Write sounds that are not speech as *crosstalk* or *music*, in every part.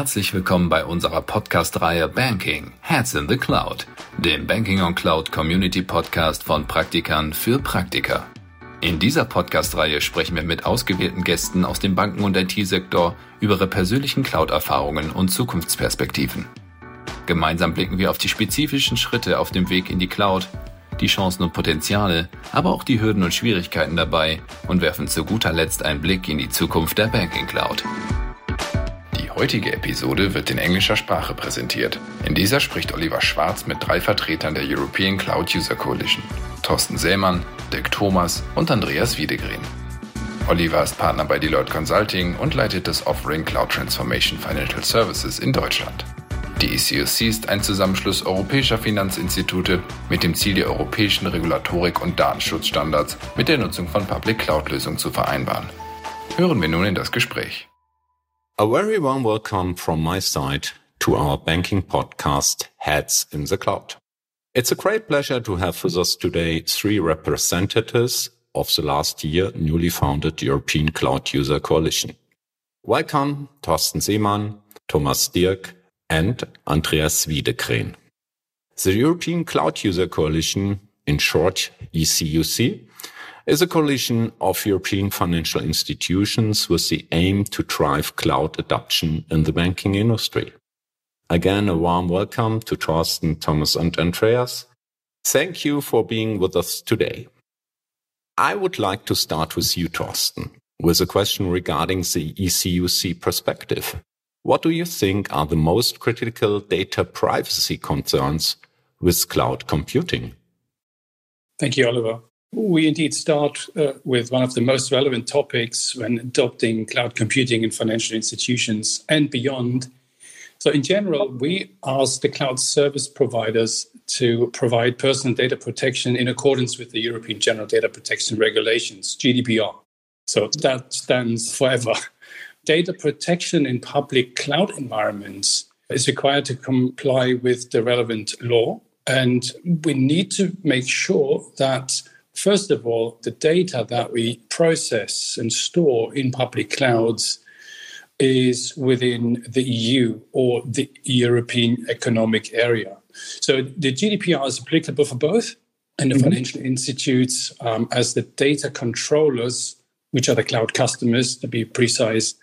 Herzlich willkommen bei unserer Podcast-Reihe Banking Heads in the Cloud, dem Banking on Cloud Community Podcast von Praktikern für Praktiker. In dieser Podcast-Reihe sprechen wir mit ausgewählten Gästen aus dem Banken- und IT-Sektor über ihre persönlichen Cloud-Erfahrungen und Zukunftsperspektiven. Gemeinsam blicken wir auf die spezifischen Schritte auf dem Weg in die Cloud, die Chancen und Potenziale, aber auch die Hürden und Schwierigkeiten dabei und werfen zu guter Letzt einen Blick in die Zukunft der Banking Cloud. Die heutige Episode wird in englischer Sprache präsentiert. In dieser spricht Oliver Schwarz mit drei Vertretern der European Cloud User Coalition. Thorsten Sämann, Dirk Thomas und Andreas Wiedegren. Oliver ist Partner bei Deloitte Consulting und leitet das Offering Cloud Transformation Financial Services in Deutschland. Die ECOC ist ein Zusammenschluss europäischer Finanzinstitute mit dem Ziel, die europäischen Regulatorik- und Datenschutzstandards mit der Nutzung von Public Cloud-Lösungen zu vereinbaren. Hören wir nun in das Gespräch. A very warm welcome from my side to our banking podcast, Heads in the Cloud. It's a great pleasure to have with us today three representatives of the last year newly founded European Cloud User Coalition. Welcome, Thorsten Seemann, Thomas Dirk, and Andreas Wiedekren. The European Cloud User Coalition, in short ECUC, is a coalition of European financial institutions with the aim to drive cloud adoption in the banking industry. Again, a warm welcome to Thorsten, Thomas, and Andreas. Thank you for being with us today. I would like to start with you, Thorsten, with a question regarding the ECUC perspective. What do you think are the most critical data privacy concerns with cloud computing? Thank you, Oliver. We indeed start uh, with one of the most relevant topics when adopting cloud computing in financial institutions and beyond. So, in general, we ask the cloud service providers to provide personal data protection in accordance with the European General Data Protection Regulations, GDPR. So, that stands forever. *laughs* Data protection in public cloud environments is required to comply with the relevant law. And we need to make sure that First of all, the data that we process and store in public clouds is within the EU or the European Economic Area. So the GDPR is applicable for both, and the mm-hmm. financial institutes, um, as the data controllers, which are the cloud customers to be precise,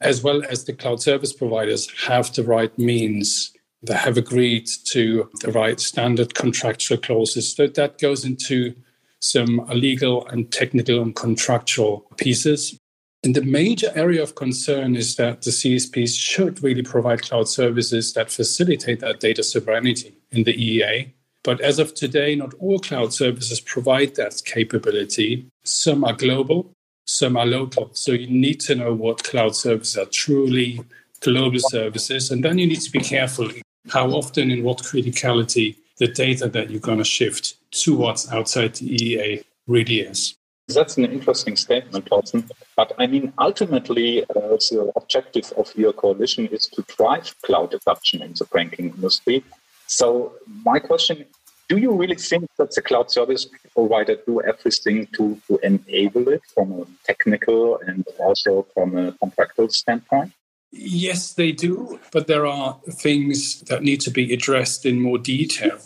as well as the cloud service providers, have the right means. They have agreed to the right standard contractual clauses. So that goes into some legal and technical and contractual pieces. And the major area of concern is that the CSPs should really provide cloud services that facilitate that data sovereignty in the EEA. But as of today, not all cloud services provide that capability. Some are global, some are local. So you need to know what cloud services are truly global services. And then you need to be careful how often and what criticality the data that you're going to shift to what's outside the EEA really is. That's an interesting statement, Thorsten. But I mean, ultimately, uh, the objective of your coalition is to drive cloud adoption in the banking industry. So, my question do you really think that the cloud service provider do everything to, to enable it from a technical and also from a contractual standpoint? Yes, they do, but there are things that need to be addressed in more detail.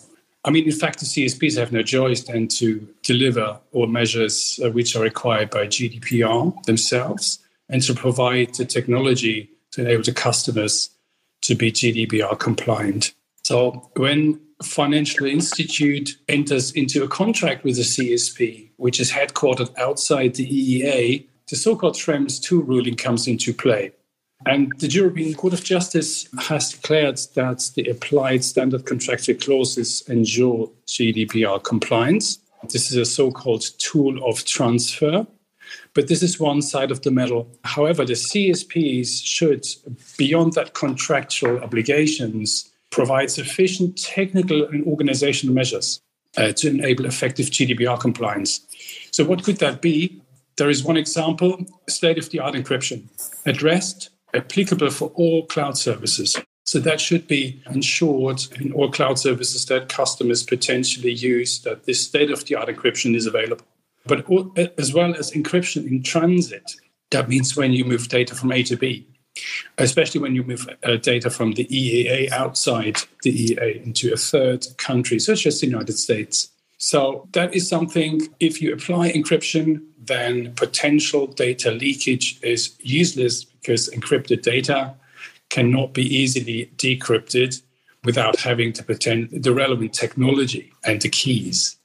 I mean, in fact, the CSPs have no choice than to deliver all measures uh, which are required by GDPR themselves and to provide the technology to enable the customers to be GDPR compliant. So when financial institute enters into a contract with a CSP, which is headquartered outside the EEA, the so-called Schrems 2 ruling comes into play. And the European Court of Justice has declared that the applied standard contractual clauses ensure GDPR compliance. This is a so called tool of transfer. But this is one side of the medal. However, the CSPs should, beyond that contractual obligations, provide sufficient technical and organizational measures uh, to enable effective GDPR compliance. So, what could that be? There is one example state of the art encryption addressed applicable for all cloud services. So that should be ensured in all cloud services that customers potentially use that this state of the art encryption is available. But as well as encryption in transit, that means when you move data from A to B. especially when you move uh, data from the EEA outside the EEA into a third country, such as the United States. So that is something, if you apply encryption, then potential data leakage is useless because encrypted data cannot be easily decrypted without having to pretend the relevant technology and the keys.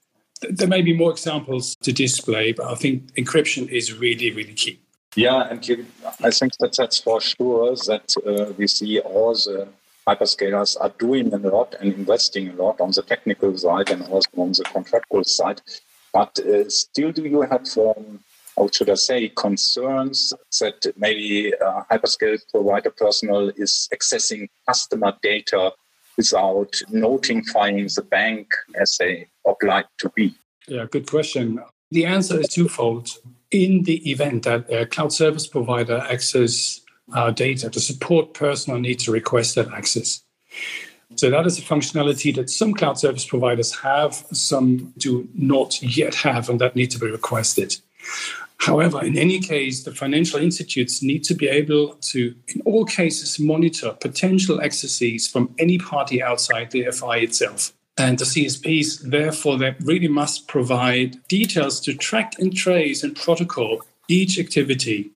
There may be more examples to display, but I think encryption is really, really key. Yeah, and you, I think that that's for sure that uh, we see all the hyperscalers are doing a lot and investing a lot on the technical side and also on the contractual side. But uh, still, do you have, um, how should I say, concerns that maybe uh, hyperscale provider personnel is accessing customer data without notifying the bank as they obliged to be? Yeah, good question. The answer is twofold. In the event that a cloud service provider access our data, the support personnel need to request that access. So that is a functionality that some cloud service providers have, some do not yet have, and that need to be requested. However, in any case, the financial institutes need to be able to, in all cases, monitor potential accesses from any party outside the FI itself. And the CSPs, therefore, they really must provide details to track and trace and protocol each activity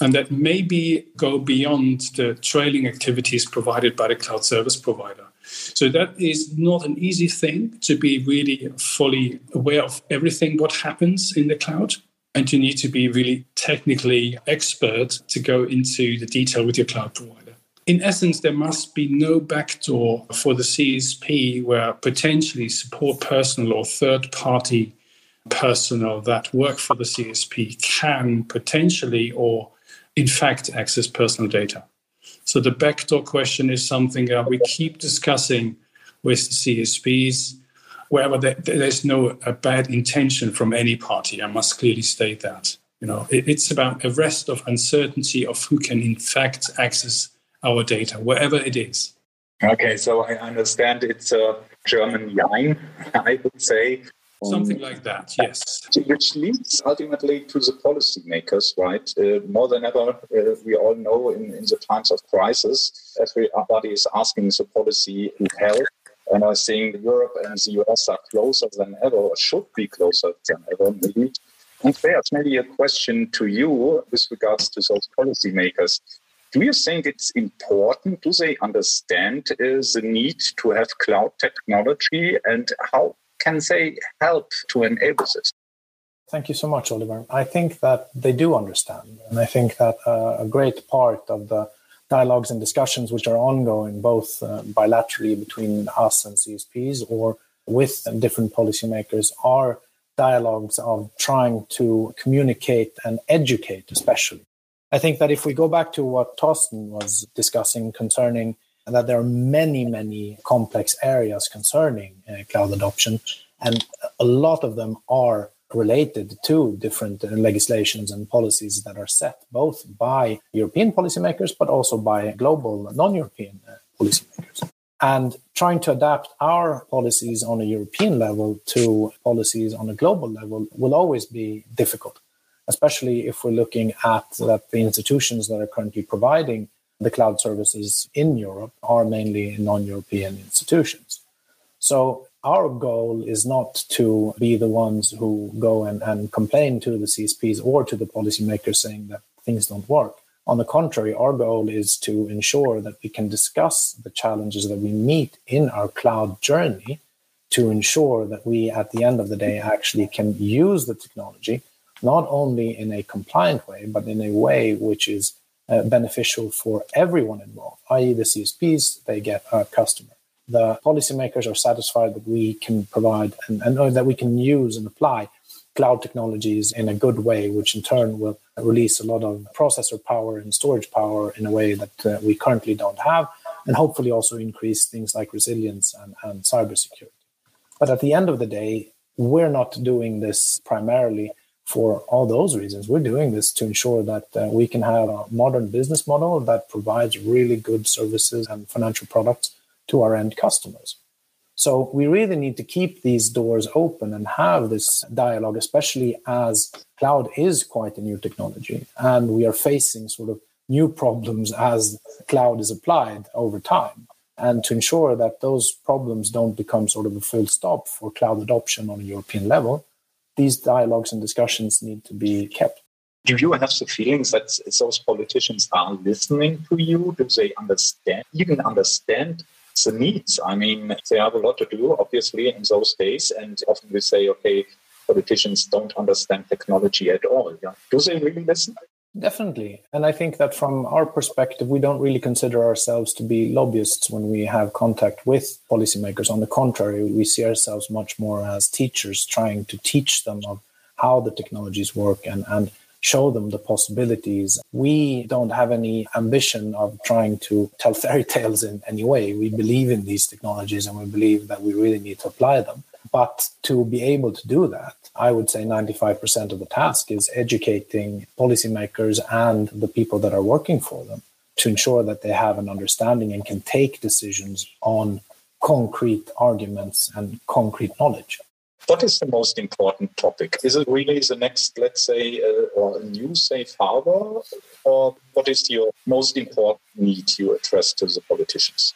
and that maybe go beyond the trailing activities provided by the cloud service provider. So that is not an easy thing to be really fully aware of everything what happens in the cloud. And you need to be really technically expert to go into the detail with your cloud provider. In essence, there must be no backdoor for the CSP where potentially support personnel or third party personnel that work for the CSP can potentially or in fact access personal data. So the backdoor question is something that we keep discussing with the CSPs, wherever there's no bad intention from any party. I must clearly state that. You know, it's about a rest of uncertainty of who can in fact access our data, wherever it is. Okay, so I understand it's a German line, I would say. Something like that, yes. Which leads ultimately to the policymakers, right? Uh, more than ever, uh, we all know in, in the times of crisis, everybody is asking the policy help. And I think Europe and the US are closer than ever, or should be closer than ever, maybe. And there's maybe a question to you with regards to those policymakers. Do you think it's important? Do they understand uh, the need to have cloud technology? And how can they help to enable this? Thank you so much, Oliver. I think that they do understand. And I think that uh, a great part of the dialogues and discussions which are ongoing, both uh, bilaterally between us and CSPs or with different policymakers, are dialogues of trying to communicate and educate, especially. I think that if we go back to what Thorsten was discussing concerning and that there are many, many complex areas concerning uh, cloud adoption, and a lot of them are related to different uh, legislations and policies that are set both by European policymakers but also by global non-European uh, policymakers. And trying to adapt our policies on a European level to policies on a global level will always be difficult, especially if we're looking at that the institutions that are currently providing the cloud services in Europe are mainly non European institutions. So, our goal is not to be the ones who go and, and complain to the CSPs or to the policymakers saying that things don't work. On the contrary, our goal is to ensure that we can discuss the challenges that we meet in our cloud journey to ensure that we, at the end of the day, actually can use the technology not only in a compliant way, but in a way which is uh, beneficial for everyone involved, i.e., the CSPs, they get a customer. The policymakers are satisfied that we can provide and, and that we can use and apply cloud technologies in a good way, which in turn will release a lot of processor power and storage power in a way that uh, we currently don't have, and hopefully also increase things like resilience and, and cybersecurity. But at the end of the day, we're not doing this primarily for all those reasons. We're doing this to ensure that uh, we can have a modern business model that provides really good services and financial products to our end customers. So we really need to keep these doors open and have this dialogue, especially as cloud is quite a new technology and we are facing sort of new problems as cloud is applied over time and to ensure that those problems don't become sort of a full stop for cloud adoption on a European level, these dialogues and discussions need to be kept. Do you have the feelings that those politicians are listening to you? Do they understand, even understand the needs? I mean, they have a lot to do, obviously, in those days. And often we say, okay, politicians don't understand technology at all. Yeah. Do they really listen? Definitely. And I think that from our perspective, we don't really consider ourselves to be lobbyists when we have contact with policymakers. On the contrary, we see ourselves much more as teachers trying to teach them of how the technologies work and, and show them the possibilities. We don't have any ambition of trying to tell fairy tales in any way. We believe in these technologies and we believe that we really need to apply them. But to be able to do that, I would say 95% of the task is educating policymakers and the people that are working for them to ensure that they have an understanding and can take decisions on concrete arguments and concrete knowledge. What is the most important topic? Is it really the next, let's say, uh, or a new safe harbor? Or what is your most important need you address to the politicians?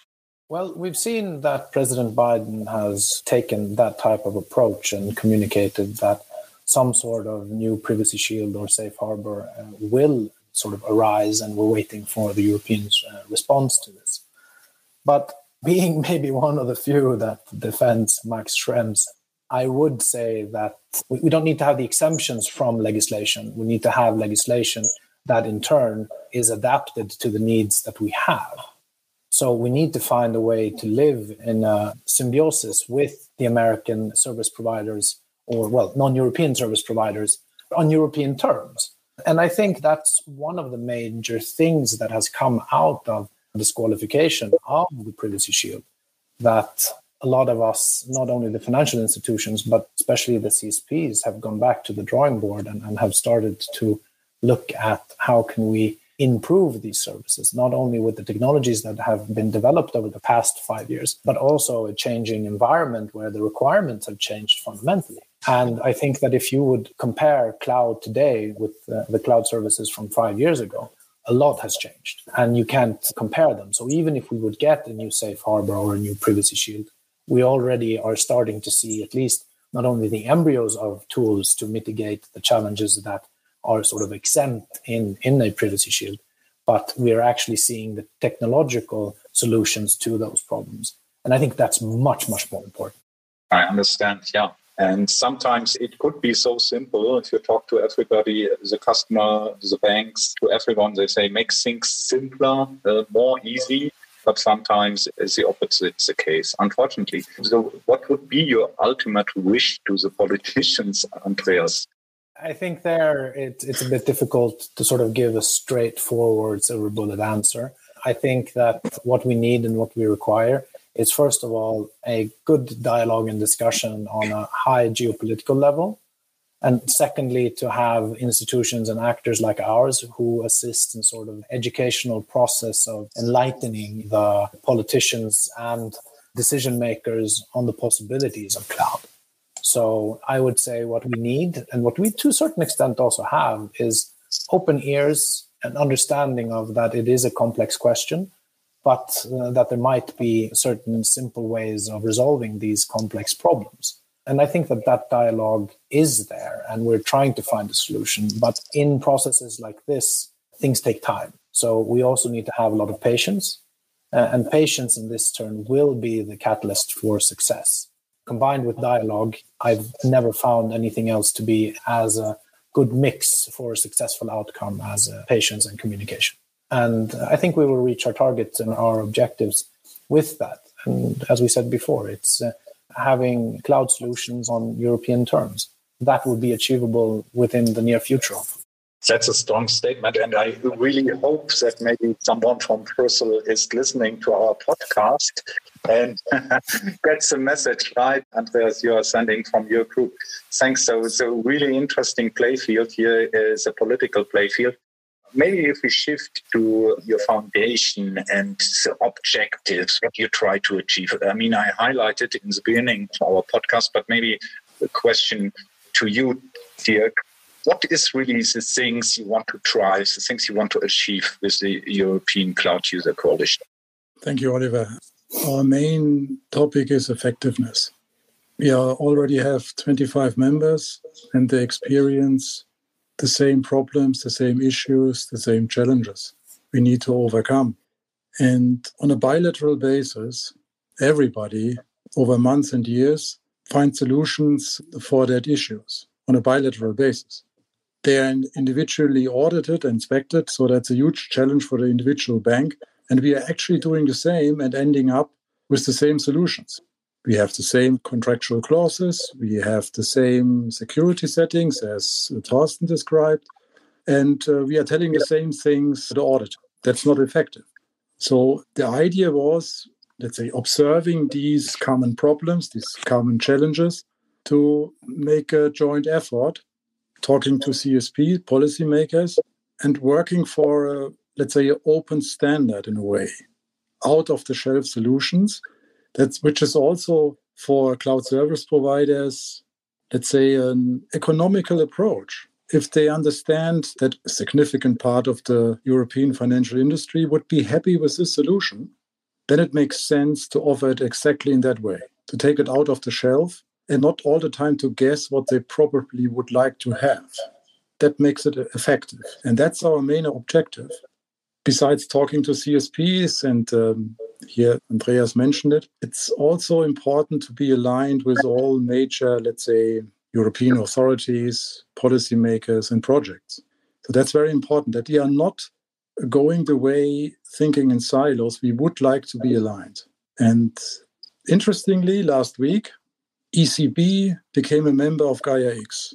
Well, we've seen that President Biden has taken that type of approach and communicated that some sort of new privacy shield or safe harbor uh, will sort of arise, and we're waiting for the Europeans' uh, response to this. But being *laughs* maybe one of the few that defends Max Schrems, I would say that we, we don't need to have the exemptions from legislation. We need to have legislation that in turn is adapted to the needs that we have. So we need to find a way to live in a symbiosis with the American service providers or, well, non European service providers on European terms. And I think that's one of the major things that has come out of the disqualification of the Privacy Shield that a lot of us, not only the financial institutions, but especially the CSPs, have gone back to the drawing board and, and have started to look at how can we improve these services, not only with the technologies that have been developed over the past five years, but also a changing environment where the requirements have changed fundamentally. And I think that if you would compare cloud today with uh, the cloud services from five years ago, a lot has changed and you can't compare them. So even if we would get a new safe harbor or a new privacy shield, we already are starting to see at least not only the embryos of tools to mitigate the challenges that are sort of exempt in, in a privacy shield, but we're actually seeing the technological solutions to those problems. And I think that's much, much more important. I understand. Yeah. And sometimes it could be so simple. If you talk to everybody, the customer, the banks, to everyone, they say make things simpler, uh, more easy. But sometimes the opposite the case, unfortunately. So, what would be your ultimate wish to the politicians, *laughs* Andreas? I think there it, it's a bit difficult to sort of give a straightforward silver bullet answer. I think that what we need and what we require is first of all a good dialogue and discussion on a high geopolitical level. And secondly, to have institutions and actors like ours who assist in sort of educational process of enlightening the politicians and decision makers on the possibilities of cloud. So I would say what we need and what we to a certain extent also have is open ears and understanding of that it is a complex question, but uh, that there might be certain simple ways of resolving these complex problems. And I think that that dialogue is there and we're trying to find a solution. But in processes like this, things take time. So we also need to have a lot of patience. Uh, and patience in this turn will be the catalyst for success combined with dialogue, I've never found anything else to be as a good mix for a successful outcome as uh, patience and communication. And I think we will reach our targets and our objectives with that. And as we said before, it's uh, having cloud solutions on European terms. That will be achievable within the near future. That's a strong statement. And I really hope that maybe someone from Brussels is listening to our podcast and *laughs* gets the message right. Andreas, you are sending from your group. Thanks. So it's a really interesting playfield here is a political playfield. Maybe if we shift to your foundation and the objectives, what you try to achieve. I mean, I highlighted in the beginning of our podcast, but maybe a question to you, Dirk what is really the things you want to try, the things you want to achieve with the European Cloud User Coalition? Thank you, Oliver. Our main topic is effectiveness. We are, already have 25 members and they experience the same problems, the same issues, the same challenges we need to overcome. And on a bilateral basis, everybody over months and years finds solutions for that issues on a bilateral basis. They are individually audited and inspected, so that's a huge challenge for the individual bank. And we are actually doing the same and ending up with the same solutions. We have the same contractual clauses, we have the same security settings as Thorsten described, and uh, we are telling the same things to the auditor. That's not effective. So the idea was, let's say, observing these common problems, these common challenges, to make a joint effort talking to CSP policymakers and working for, a, let's say, an open standard in a way, out of the shelf solutions. That's which is also for cloud service providers, let's say, an economical approach. If they understand that a significant part of the European financial industry would be happy with this solution, then it makes sense to offer it exactly in that way, to take it out of the shelf and not all the time to guess what they probably would like to have. That makes it effective. And that's our main objective. Besides talking to CSPs, and um, here Andreas mentioned it, it's also important to be aligned with all major, let's say, European authorities, policymakers, and projects. So that's very important that we are not going the way thinking in silos. We would like to be aligned. And interestingly, last week, ECB became a member of Gaia X,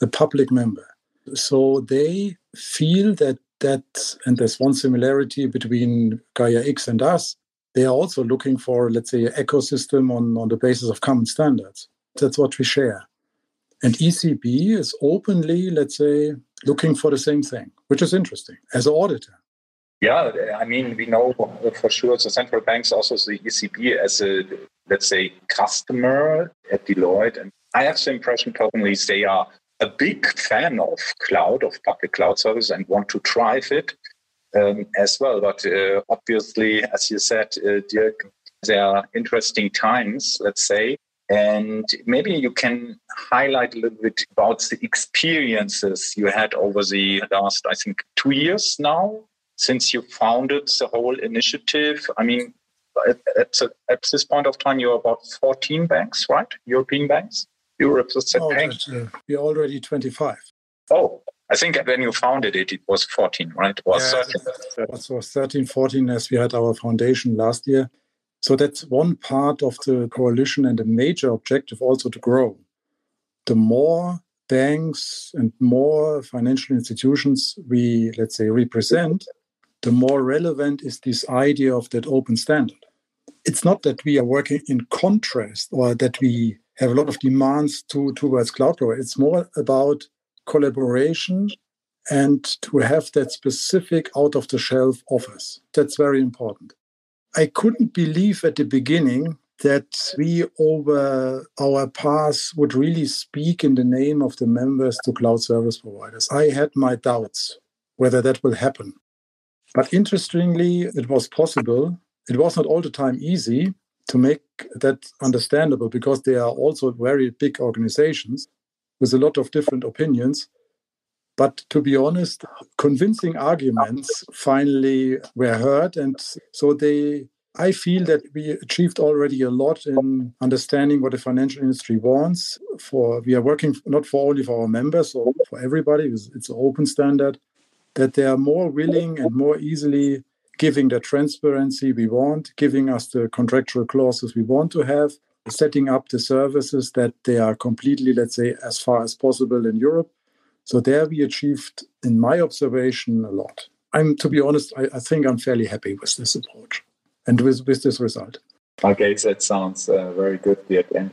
a public member. So they feel that that, and there's one similarity between Gaia X and us. They are also looking for, let's say, an ecosystem on, on the basis of common standards. That's what we share. And ECB is openly, let's say, looking for the same thing, which is interesting as an auditor. Yeah, I mean, we know for sure the central banks also the ECB as a, let's say, customer at Deloitte. And I have the impression personally they are a big fan of cloud, of public cloud service and want to drive it um, as well. But uh, obviously, as you said, uh, Dirk, there are interesting times, let's say. And maybe you can highlight a little bit about the experiences you had over the last, I think, two years now since you founded the whole initiative? I mean, at, at, at this point of time, you're about 14 banks, right? European banks? Represent oh, banks. Uh, we're already 25. Oh, I think when you founded it, it was 14, right? Or yeah, 13. It was 13, 14 as we had our foundation last year. So that's one part of the coalition and a major objective also to grow. The more banks and more financial institutions we, let's say, represent, the more relevant is this idea of that open standard. It's not that we are working in contrast or that we have a lot of demands to, towards cloud providers. It's more about collaboration and to have that specific out of the shelf offers. That's very important. I couldn't believe at the beginning that we over our paths would really speak in the name of the members to cloud service providers. I had my doubts whether that will happen. But interestingly, it was possible. It was not all the time easy to make that understandable because they are also very big organizations with a lot of different opinions. But to be honest, convincing arguments finally were heard. And so they, I feel that we achieved already a lot in understanding what the financial industry wants. For we are working not for only for our members or for everybody, it's, it's an open standard that they are more willing and more easily giving the transparency we want, giving us the contractual clauses we want to have, setting up the services that they are completely, let's say, as far as possible in Europe. So there we achieved, in my observation, a lot. I'm, to be honest, I, I think I'm fairly happy with this approach and with, with this result. Okay, that sounds uh, very good, Dirk. And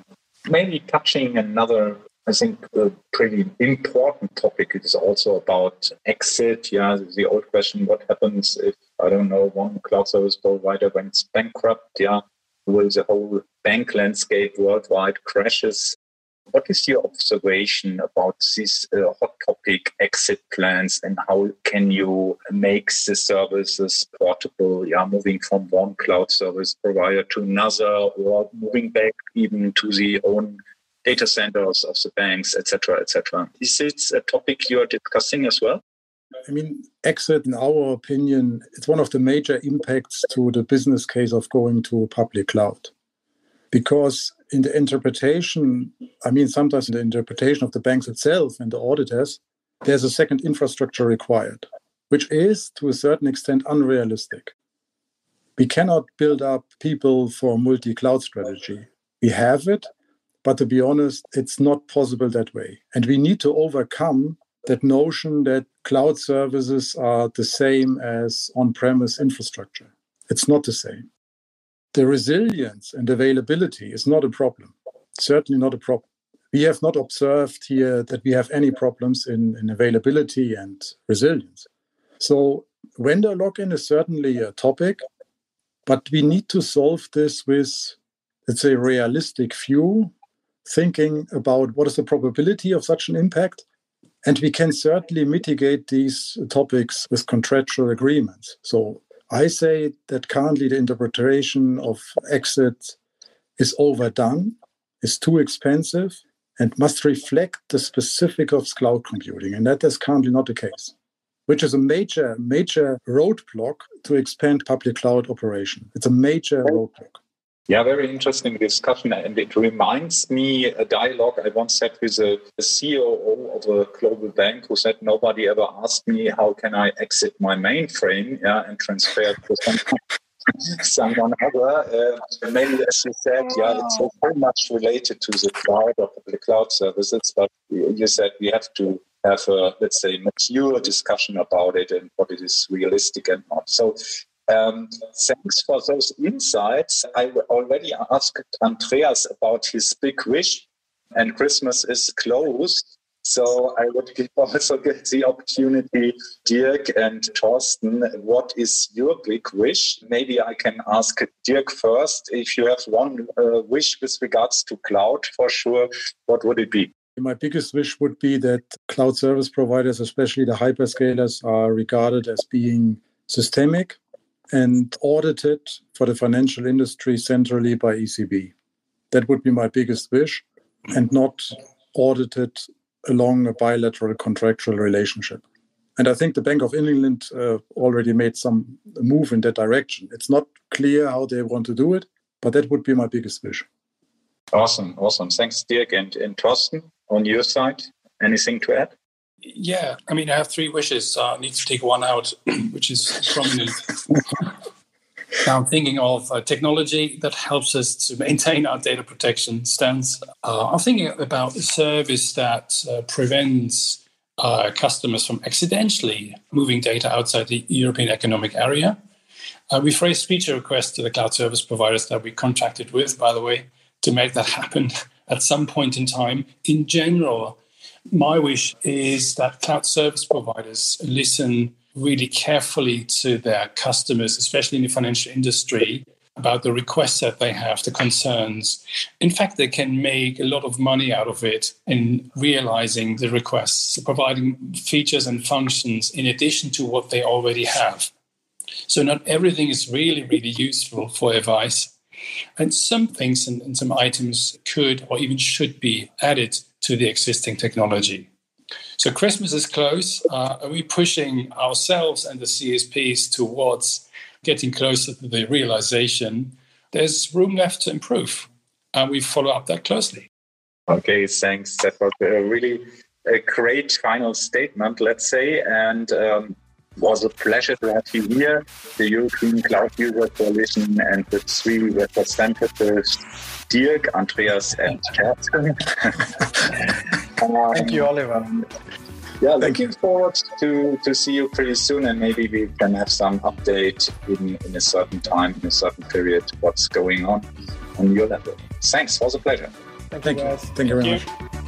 maybe touching another I think a pretty important topic is also about exit. Yeah, the old question: What happens if I don't know one cloud service provider went bankrupt? Yeah, will the whole bank landscape worldwide crashes? What is your observation about this uh, hot topic exit plans and how can you make the services portable? Yeah, moving from one cloud service provider to another or moving back even to the own data centers of the banks, etc., etc. Is it a topic you are discussing as well? I mean, exit, in our opinion, it's one of the major impacts to the business case of going to a public cloud. Because in the interpretation, I mean, sometimes in the interpretation of the banks itself and the auditors, there's a second infrastructure required, which is to a certain extent unrealistic. We cannot build up people for multi cloud strategy. We have it, but to be honest, it's not possible that way. And we need to overcome that notion that cloud services are the same as on premise infrastructure. It's not the same. The resilience and availability is not a problem, certainly not a problem. We have not observed here that we have any problems in, in availability and resilience. So, vendor lock in is certainly a topic, but we need to solve this with, let's say, realistic view, thinking about what is the probability of such an impact and we can certainly mitigate these topics with contractual agreements. So I say that currently the interpretation of exit is overdone, is too expensive, and must reflect the specific of cloud computing. And that is currently not the case, which is a major, major roadblock to expand public cloud operation. It's a major roadblock. Yeah, very interesting discussion. And it reminds me a dialogue I once had with a, a CEO of a global bank who said, Nobody ever asked me how can I exit my mainframe yeah, and transfer it to some, *laughs* someone other. Uh, maybe, as you said, yeah, it's so much related to the cloud or the cloud services, but you said we have to have a, let's say, mature discussion about it and what it is realistic and not. So um, thanks for those insights. I already asked Andreas about his big wish, and Christmas is close. So I would *laughs* also get the opportunity, Dirk and Thorsten, what is your big wish? Maybe I can ask Dirk first. If you have one uh, wish with regards to cloud, for sure, what would it be? My biggest wish would be that cloud service providers, especially the hyperscalers, are regarded as being systemic and audited for the financial industry centrally by ECB. That would be my biggest wish, and not audited along a bilateral contractual relationship. And I think the Bank of England uh, already made some move in that direction. It's not clear how they want to do it, but that would be my biggest wish. Awesome, awesome. Thanks, Dirk. And, and Thorsten, on your side, anything to add? Yeah, I mean, I have three wishes. Uh, I need to take one out, *clears throat* which is prominent. *laughs* now I'm thinking of uh, technology that helps us to maintain our data protection stance. Uh, I'm thinking about a service that uh, prevents uh, customers from accidentally moving data outside the European Economic Area. We've raised feature requests to the cloud service providers that we contracted with, by the way, to make that *laughs* happen at some point in time. In general, my wish is that cloud service providers listen really carefully to their customers, especially in the financial industry, about the requests that they have, the concerns. In fact, they can make a lot of money out of it in realizing the requests, providing features and functions in addition to what they already have. So, not everything is really, really useful for advice. And some things and, and some items could or even should be added to the existing technology. So Christmas is close. Uh, are we pushing ourselves and the CSPs towards getting closer to the realization there's room left to improve? And we follow up that closely. Okay, thanks. That was a really a great final statement, let's say. And um, was a pleasure to have you here, the European Cloud User Coalition, and the three representatives Dirk, Andreas, and Kerstin. um, *laughs* Thank you, Oliver. Yeah, looking forward to, to see you pretty soon, and maybe we can have some update in, in a certain time, in a certain period, what's going on on your level. Thanks, it was a pleasure. Thank, Thank you. Thank you very Thank much. You.